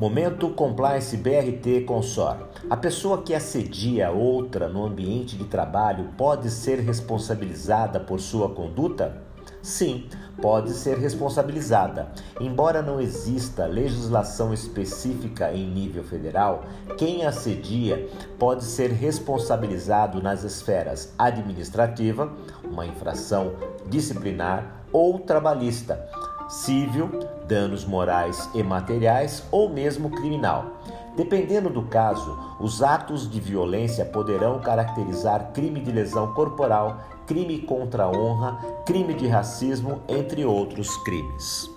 Momento Compliance BRT Consor. A pessoa que assedia outra no ambiente de trabalho pode ser responsabilizada por sua conduta? Sim, pode ser responsabilizada. Embora não exista legislação específica em nível federal, quem assedia pode ser responsabilizado nas esferas administrativa, uma infração disciplinar ou trabalhista civil, danos morais e materiais ou mesmo criminal. Dependendo do caso, os atos de violência poderão caracterizar crime de lesão corporal, crime contra a honra, crime de racismo, entre outros crimes.